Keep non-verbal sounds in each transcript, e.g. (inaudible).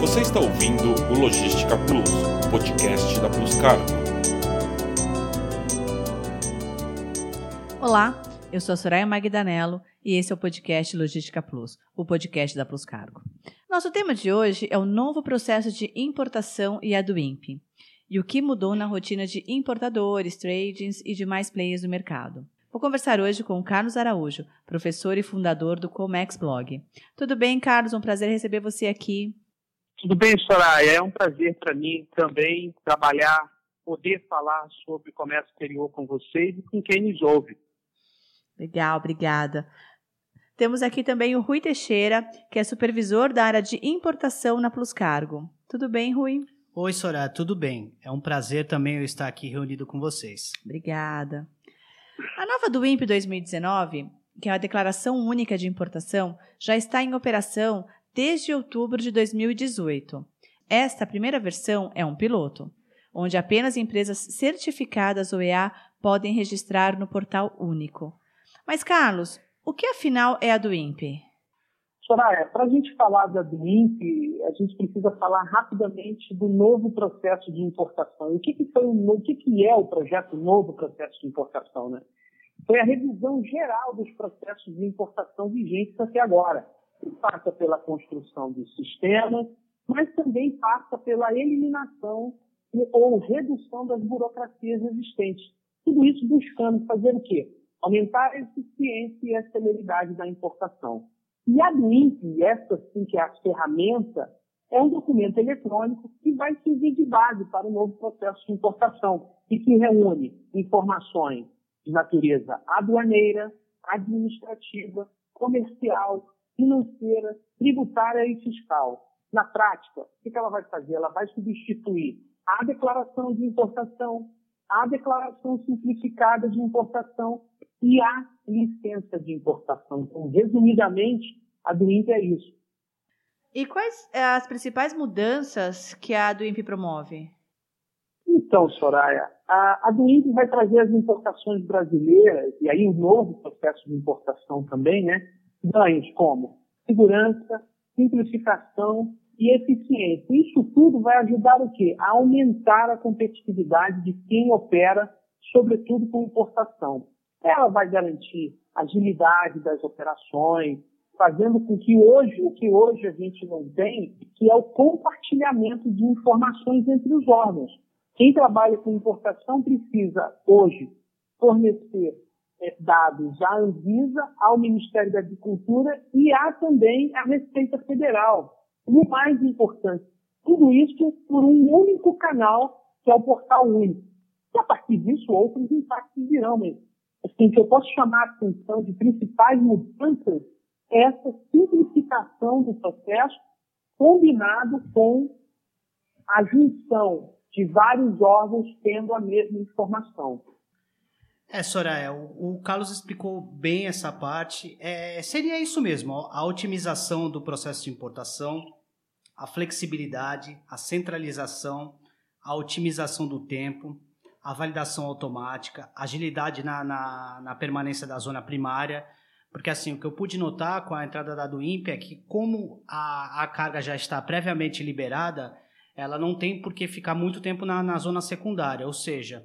Você está ouvindo o Logística Plus, podcast da Plus Cargo. Olá, eu sou a Soraya Magdanello e esse é o podcast Logística Plus, o podcast da Plus Cargo. Nosso tema de hoje é o novo processo de importação e a do e o que mudou na rotina de importadores, tradings e demais players do mercado. Vou conversar hoje com Carlos Araújo, professor e fundador do Comex Blog. Tudo bem, Carlos? Um prazer receber você aqui. Tudo bem, Soraya. É um prazer para mim também trabalhar, poder falar sobre comércio exterior com vocês e com quem nos ouve. Legal, obrigada. Temos aqui também o Rui Teixeira, que é supervisor da área de importação na Plus Cargo. Tudo bem, Rui? Oi, Soraya, tudo bem? É um prazer também eu estar aqui reunido com vocês. Obrigada. A nova do INPE 2019, que é a Declaração Única de Importação, já está em operação desde outubro de 2018. Esta primeira versão é um piloto, onde apenas empresas certificadas OEA podem registrar no portal único. Mas, Carlos, o que afinal é a do INPE? Soraya, para a gente falar da do INPE, a gente precisa falar rapidamente do novo processo de importação. O que, que, foi o, que, que é o projeto Novo Processo de Importação? Né? Foi a revisão geral dos processos de importação vigentes até agora. Que passa pela construção de sistemas, mas também passa pela eliminação ou redução das burocracias existentes. Tudo isso buscando fazer o quê? Aumentar a eficiência e a celeridade da importação. E a DINP, essa sim que é a ferramenta, é um documento eletrônico que vai servir de base para o novo processo de importação e que reúne informações de natureza aduaneira, administrativa, comercial, financeira, tributária e fiscal. Na prática, o que ela vai fazer? Ela vai substituir a declaração de importação, a declaração simplificada de importação e a licença de importação. Então, resumidamente, a do INPE é isso. E quais eh, as principais mudanças que a do INPE promove? Então, Soraya, a, a do INPE vai trazer as importações brasileiras, e aí o um novo processo de importação também, né? Ganhos como segurança, simplificação e eficiência. Isso tudo vai ajudar o quê? A aumentar a competitividade de quem opera, sobretudo com importação. Ela vai garantir agilidade das operações, fazendo com que hoje, o que hoje a gente não tem, que é o compartilhamento de informações entre os órgãos. Quem trabalha com importação precisa hoje fornecer dados à Anvisa, ao Ministério da Agricultura e há também a Receita Federal. E o mais importante, tudo isso por um único canal, que é o Portal Único. E a partir disso, outros impactos virão, mas assim, que eu posso chamar a atenção de principais mudanças é essa simplificação do processo combinado com a junção de vários órgãos tendo a mesma informação. É, Soraya, o, o Carlos explicou bem essa parte. É, seria isso mesmo, a otimização do processo de importação, a flexibilidade, a centralização, a otimização do tempo, a validação automática, agilidade na, na, na, permanência da zona primária, porque assim, o que eu pude notar com a entrada da do é que como a, a carga já está previamente liberada, ela não tem por que ficar muito tempo na, na zona secundária, ou seja,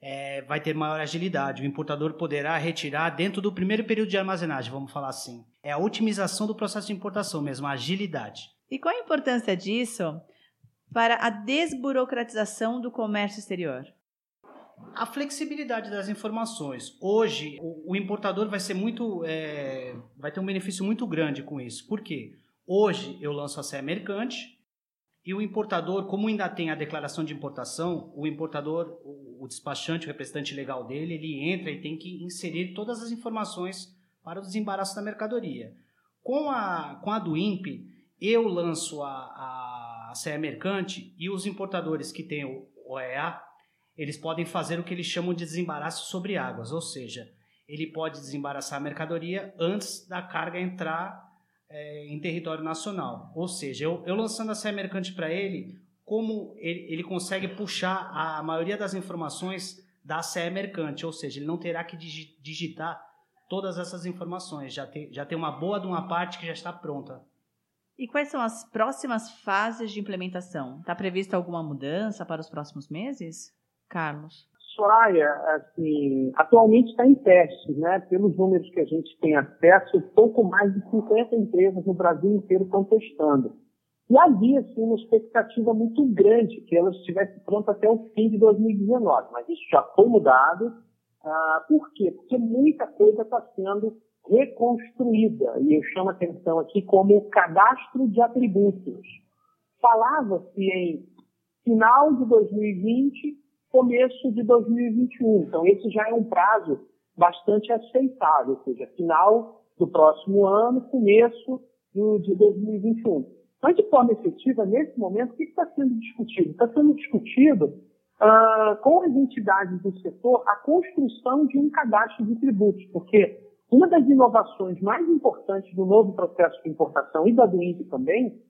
é, vai ter maior agilidade. O importador poderá retirar dentro do primeiro período de armazenagem, vamos falar assim. É a otimização do processo de importação mesmo, a agilidade. E qual a importância disso para a desburocratização do comércio exterior? A flexibilidade das informações. Hoje, o, o importador vai ser muito, é, vai ter um benefício muito grande com isso. Por quê? Hoje eu lanço a CE mercante e o importador, como ainda tem a declaração de importação, o importador, o, despachante, o representante legal dele, ele entra e tem que inserir todas as informações para o desembaraço da mercadoria. Com a, com a do INPE, eu lanço a, a, a CE mercante e os importadores que têm o OEA eles podem fazer o que eles chamam de desembaraço sobre águas, ou seja, ele pode desembaraçar a mercadoria antes da carga entrar é, em território nacional. Ou seja, eu, eu lançando a CE mercante para ele, como ele, ele consegue puxar a maioria das informações da CE mercante, ou seja, ele não terá que digitar todas essas informações, já tem, já tem uma boa de uma parte que já está pronta. E quais são as próximas fases de implementação? Está prevista alguma mudança para os próximos meses? Carlos. Soraya, assim, atualmente está em testes, né? Pelos números que a gente tem acesso, pouco mais de 50 empresas no Brasil inteiro estão testando. E havia, sim, uma expectativa muito grande que ela estivesse pronta até o fim de 2019, mas isso já foi mudado. Ah, por quê? Porque muita coisa está sendo reconstruída, e eu chamo a atenção aqui como cadastro de atributos. Falava-se em final de 2020, começo de 2021. Então, esse já é um prazo bastante aceitável, ou seja, final do próximo ano, começo de 2021. Mas, de forma efetiva, nesse momento, o que está sendo discutido? Está sendo discutido ah, com as entidades do setor a construção de um cadastro de tributos, porque uma das inovações mais importantes do novo processo de importação e da DUINP também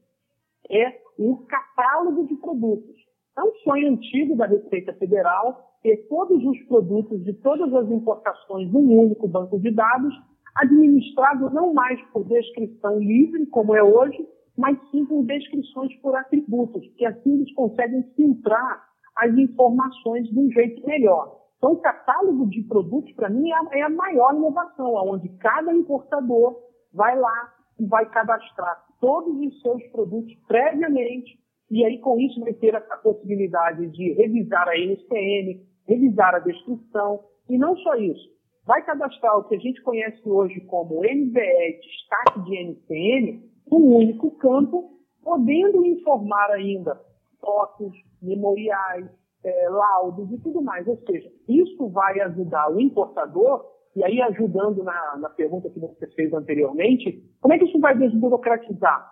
é o catálogo de produtos. É um sonho antigo da Receita Federal ter todos os produtos de todas as importações num único banco de dados, administrado não mais por descrição livre, como é hoje, mas sim por descrições por atributos, que assim eles conseguem filtrar as informações de um jeito melhor. Então, o catálogo de produtos, para mim, é a, é a maior inovação, onde cada importador vai lá e vai cadastrar todos os seus produtos previamente, e aí com isso vai ter a, possibilidade de revisar a NCN, revisar a descrição, e não só isso, vai cadastrar o que a gente conhece hoje como NVE, destaque de NCN, um único campo, podendo informar ainda fotos, memoriais, é, laudos e tudo mais. Ou seja, isso vai ajudar o importador, e aí ajudando na, na pergunta que você fez anteriormente, como é que isso vai desburocratizar?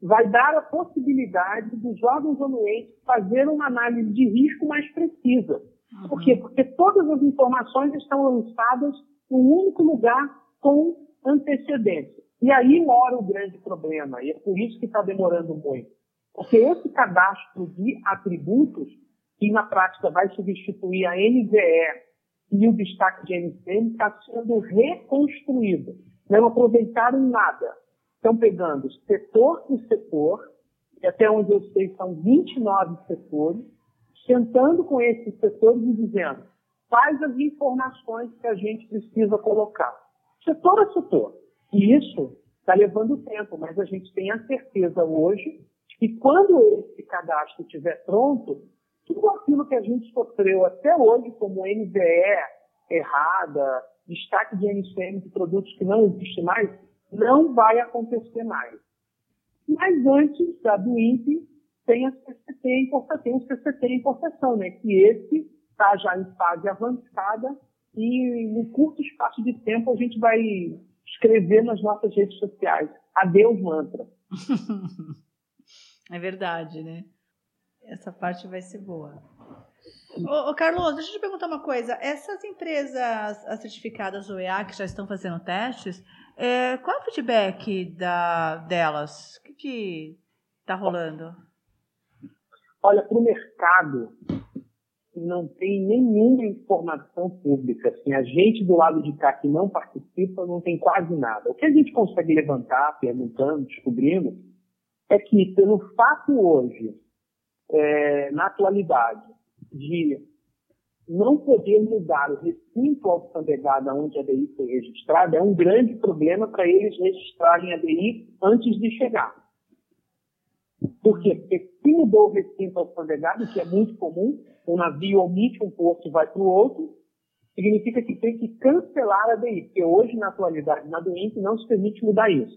Vai dar a possibilidade dos órgãos anuentes fazer uma análise de risco mais precisa. Uhum. Por quê? Porque todas as informações estão lançadas em um único lugar com antecedência. E aí mora o grande problema, e é por isso que está demorando muito. Porque esse cadastro de atributos que na prática vai substituir a NVE e o destaque de NCM, está sendo reconstruído. Não aproveitaram nada. Estão pegando setor por setor, e até onde eu sei são 29 setores, sentando com esses setores e dizendo quais as informações que a gente precisa colocar. Setor a setor. E isso está levando tempo, mas a gente tem a certeza hoje que quando esse cadastro estiver pronto, tudo aquilo que a gente sofreu até hoje, como NVE errada, destaque de NCM de produtos que não existem mais, não vai acontecer mais. Mas antes da do INPE, tem a CCT tem o CCT importação, né? Que esse está já em fase avançada e em curto espaço de tempo a gente vai escrever nas nossas redes sociais. Adeus, mantra. (laughs) é verdade, né? Essa parte vai ser boa. Ô, ô, Carlos, deixa eu te perguntar uma coisa. Essas empresas certificadas OEA que já estão fazendo testes, é, qual é o feedback da, delas? O que está rolando? Olha, para o mercado, não tem nenhuma informação pública. Assim, a gente do lado de cá que não participa não tem quase nada. O que a gente consegue levantar, perguntando, descobrindo, é que pelo fato hoje é, na atualidade, de não poder mudar o recinto alfandegado onde a DI foi registrada é um grande problema para eles registrarem a DI antes de chegar. Por quê? Porque se mudou o recinto alfandegado, que é muito comum, um navio omite um porto e vai para o outro, significa que tem que cancelar a DI, porque hoje, na atualidade, na doente, não se permite mudar isso.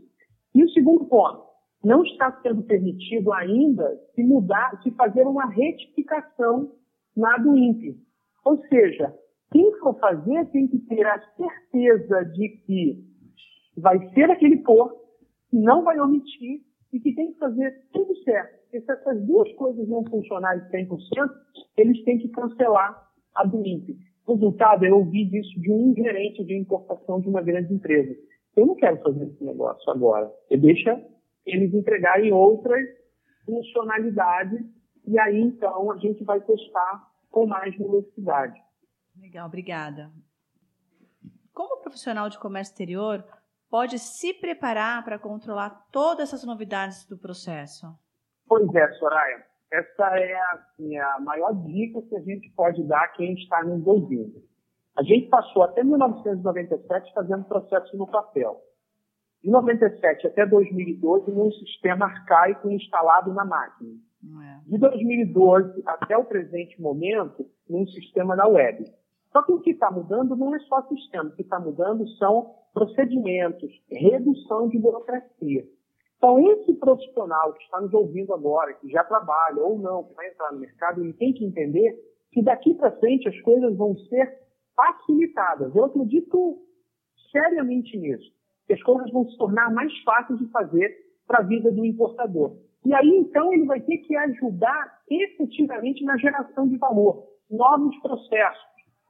E o segundo ponto, não está sendo permitido ainda se mudar, se fazer uma retificação na do. Ou seja, quem for fazer tem que ter a certeza de que vai ser aquele porto, que não vai omitir e que tem que fazer tudo certo. Porque se essas duas coisas não funcionarem 100%, eles têm que cancelar a do INPE. Resultado, eu ouvi disso de um gerente de importação de uma grande empresa. Eu não quero fazer esse negócio agora. Você deixa eles entregarem outras funcionalidades e aí então a gente vai testar com mais velocidade. Legal, obrigada. Como profissional de comércio exterior, pode se preparar para controlar todas essas novidades do processo? Pois é, Soraya. Essa é assim, a maior dica que a gente pode dar a quem está nos ouvindo. A gente passou até 1997 fazendo processo no papel. De 97 até 2012, num sistema arcaico instalado na máquina. É. De 2012 até o presente momento, num sistema na web. Só que o que está mudando não é só sistema, o que está mudando são procedimentos, redução de burocracia. Então, esse profissional que está nos ouvindo agora, que já trabalha ou não, que vai entrar no mercado, ele tem que entender que daqui para frente as coisas vão ser facilitadas. Eu acredito seriamente nisso, que as coisas vão se tornar mais fáceis de fazer para a vida do importador. E aí, então, ele vai ter que ajudar efetivamente na geração de valor, novos processos,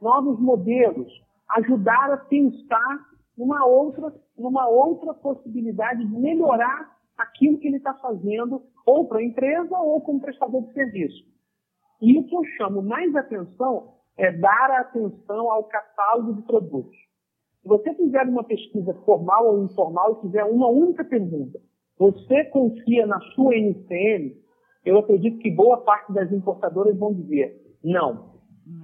novos modelos, ajudar a pensar numa outra, numa outra possibilidade de melhorar aquilo que ele está fazendo, ou para a empresa ou como prestador de serviço. E o que eu chamo mais atenção é dar atenção ao catálogo de produtos. Se você fizer uma pesquisa formal ou informal e fizer uma única pergunta, você confia na sua NCM? Eu acredito que boa parte das importadoras vão dizer não.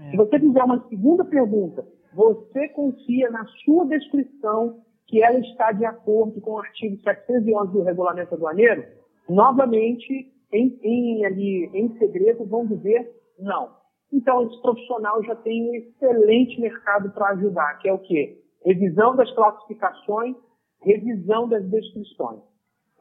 É. Se você fizer uma segunda pergunta, você confia na sua descrição que ela está de acordo com o artigo 711 do Regulamento Aduaneiro? Novamente, em, em, ali, em segredo, vão dizer não. Então, esse profissional já tem um excelente mercado para ajudar, que é o quê? Revisão das classificações, revisão das descrições.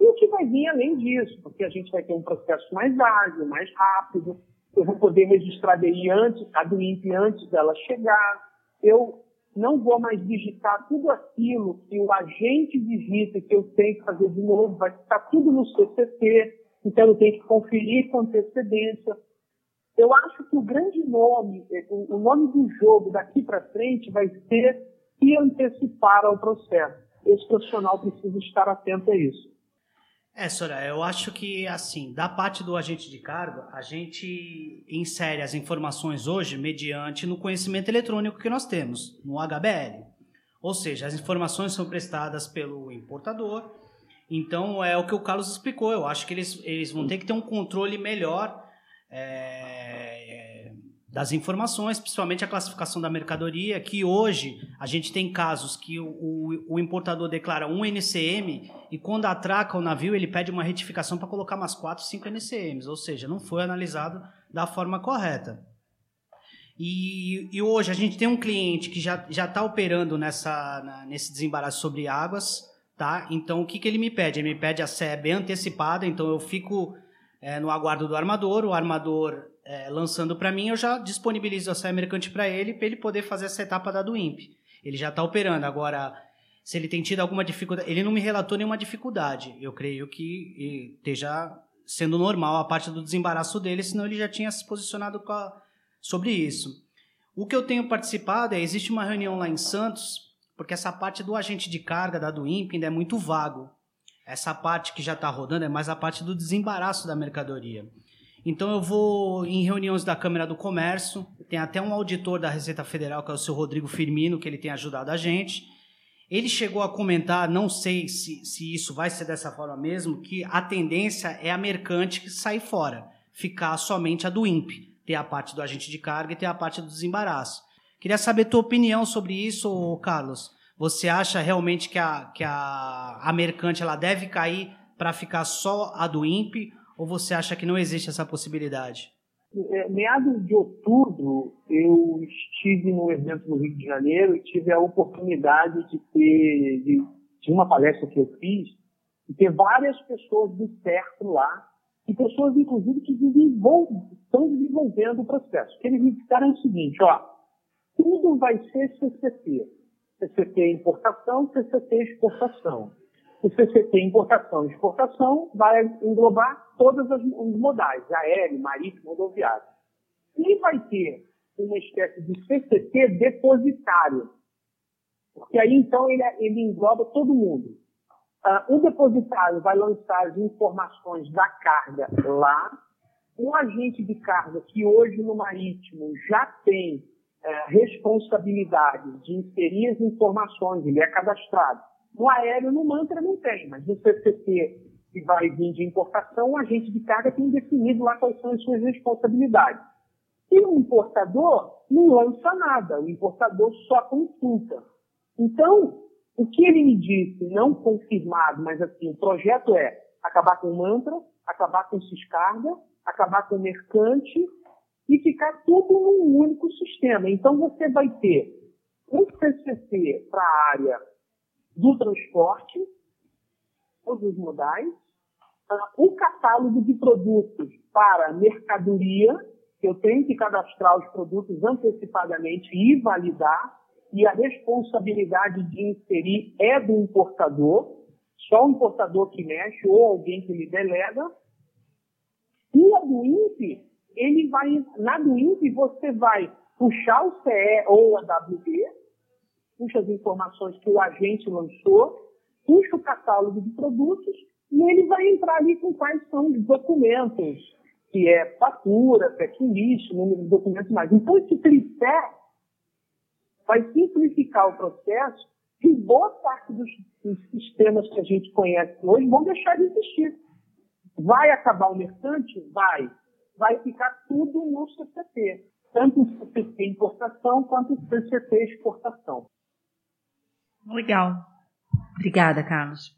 E o que vai vir além disso? Porque a gente vai ter um processo mais ágil, mais rápido, eu vou poder registrar a DI antes, a do INPE antes dela chegar, eu não vou mais digitar tudo aquilo que o agente digita que eu tenho que fazer de novo, vai estar tudo no CCT, então eu tenho que conferir com antecedência. Eu acho que o grande nome, o nome do jogo daqui para frente vai ser se antecipar ao processo. Esse profissional precisa estar atento a isso. É, Sora, eu acho que, assim, da parte do agente de carga, a gente insere as informações hoje mediante no conhecimento eletrônico que nós temos, no HBL. Ou seja, as informações são prestadas pelo importador. Então, é o que o Carlos explicou. Eu acho que eles, eles vão ter que ter um controle melhor é, das informações, principalmente a classificação da mercadoria, que hoje a gente tem casos que o, o, o importador declara um NCM e quando atraca o navio ele pede uma retificação para colocar mais 4, 5 NCMs, ou seja, não foi analisado da forma correta. E, e hoje a gente tem um cliente que já está operando nessa, na, nesse desembaraço sobre águas, tá? Então o que, que ele me pede? Ele me pede a CE antecipada, então eu fico é, no aguardo do armador, o armador é, lançando para mim, eu já disponibilizo a saia mercante para ele, para ele poder fazer essa etapa da do INPE. Ele já está operando. Agora, se ele tem tido alguma dificuldade, ele não me relatou nenhuma dificuldade. Eu creio que esteja sendo normal a parte do desembaraço dele, senão ele já tinha se posicionado a, sobre isso. O que eu tenho participado é, existe uma reunião lá em Santos, porque essa parte do agente de carga da do INPE ainda é muito vago. Essa parte que já está rodando é mais a parte do desembaraço da mercadoria. Então eu vou em reuniões da Câmara do Comércio, tem até um auditor da Receita Federal, que é o seu Rodrigo Firmino, que ele tem ajudado a gente. Ele chegou a comentar, não sei se, se isso vai ser dessa forma mesmo, que a tendência é a mercante sair fora, ficar somente a do INPE, ter a parte do agente de carga e ter a parte do desembaraço. Queria saber tua opinião sobre isso, Carlos. Você acha realmente que a, que a, a mercante ela deve cair para ficar só a do INPE ou você acha que não existe essa possibilidade? É, meados de outubro, eu estive no evento no Rio de Janeiro e tive a oportunidade de ter, de, de uma palestra que eu fiz, e ter várias pessoas do certo lá, e pessoas, inclusive, que estão desenvolvendo o processo. Que eles me disseram é o seguinte, ó, tudo vai ser CCT. CCT importação, CCT exportação. O CCT importação e exportação vai englobar todos os modais, aéreo, marítimo, rodoviário. E vai ter uma espécie de CCT depositário, porque aí então ele, ele engloba todo mundo. Uh, o depositário vai lançar as informações da carga lá, um agente de carga que hoje no marítimo já tem uh, responsabilidade de inserir as informações, ele é cadastrado, No aéreo, no mantra, não tem, mas no CCT, que vai vir de importação, o agente de carga tem definido lá quais são as suas responsabilidades. E o importador não lança nada, o importador só consulta. Então, o que ele me disse, não confirmado, mas assim, o projeto é acabar com mantra, acabar com Ciscarga, acabar com mercante e ficar tudo num único sistema. Então, você vai ter um CCC para a área do transporte, todos os modais, um catálogo de produtos para mercadoria, eu tenho que cadastrar os produtos antecipadamente e validar, e a responsabilidade de inserir é do importador, só o importador que mexe ou alguém que lhe delega. E a do INPE, ele vai, na do INPE você vai puxar o CE ou a WB, puxa as informações que o agente lançou, puxa o catálogo de produtos e ele vai entrar ali com quais são os documentos, que é fatura, checklist, número de documentos mais. Então, esse tripé vai simplificar o processo e boa parte dos, dos sistemas que a gente conhece hoje vão deixar de existir. Vai acabar o mercante? Vai. Vai ficar tudo no CCP. Tanto o CCP importação quanto o CCP exportação. Legal. Obrigada, Carlos.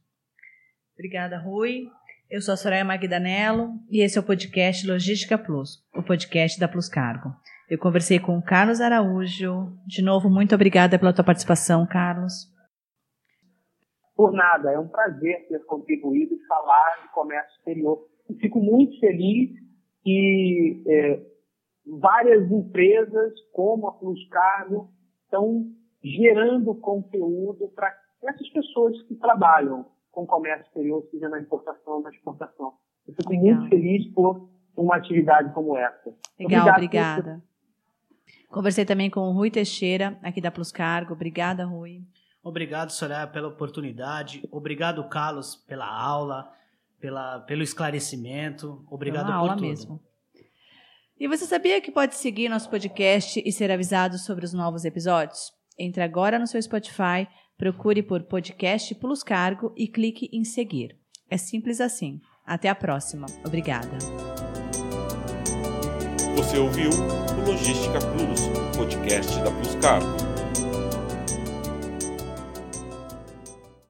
Obrigada, Rui. Eu sou a Soraya Magdanello e esse é o podcast Logística Plus, o podcast da Plus Cargo. Eu conversei com o Carlos Araújo. De novo, muito obrigada pela tua participação, Carlos. Por nada, é um prazer ter contribuído e falar de comércio exterior. Fico muito feliz que é, várias empresas, como a Plus Cargo, estão gerando conteúdo para essas pessoas que trabalham com comércio exterior, seja na importação ou na exportação. Eu fico Legal. muito feliz por uma atividade como essa. Legal, Obrigado obrigada. Conversei também com o Rui Teixeira, aqui da Plus Cargo. Obrigada, Rui. Obrigado, Soraya, pela oportunidade. Obrigado, Carlos, pela aula, pela, pelo esclarecimento. Obrigado por aula tudo. mesmo. E você sabia que pode seguir nosso podcast e ser avisado sobre os novos episódios? Entre agora no seu Spotify, procure por Podcast Plus Cargo e clique em seguir. É simples assim. Até a próxima. Obrigada. Você ouviu o Logística Plus, podcast da Plus Cargo.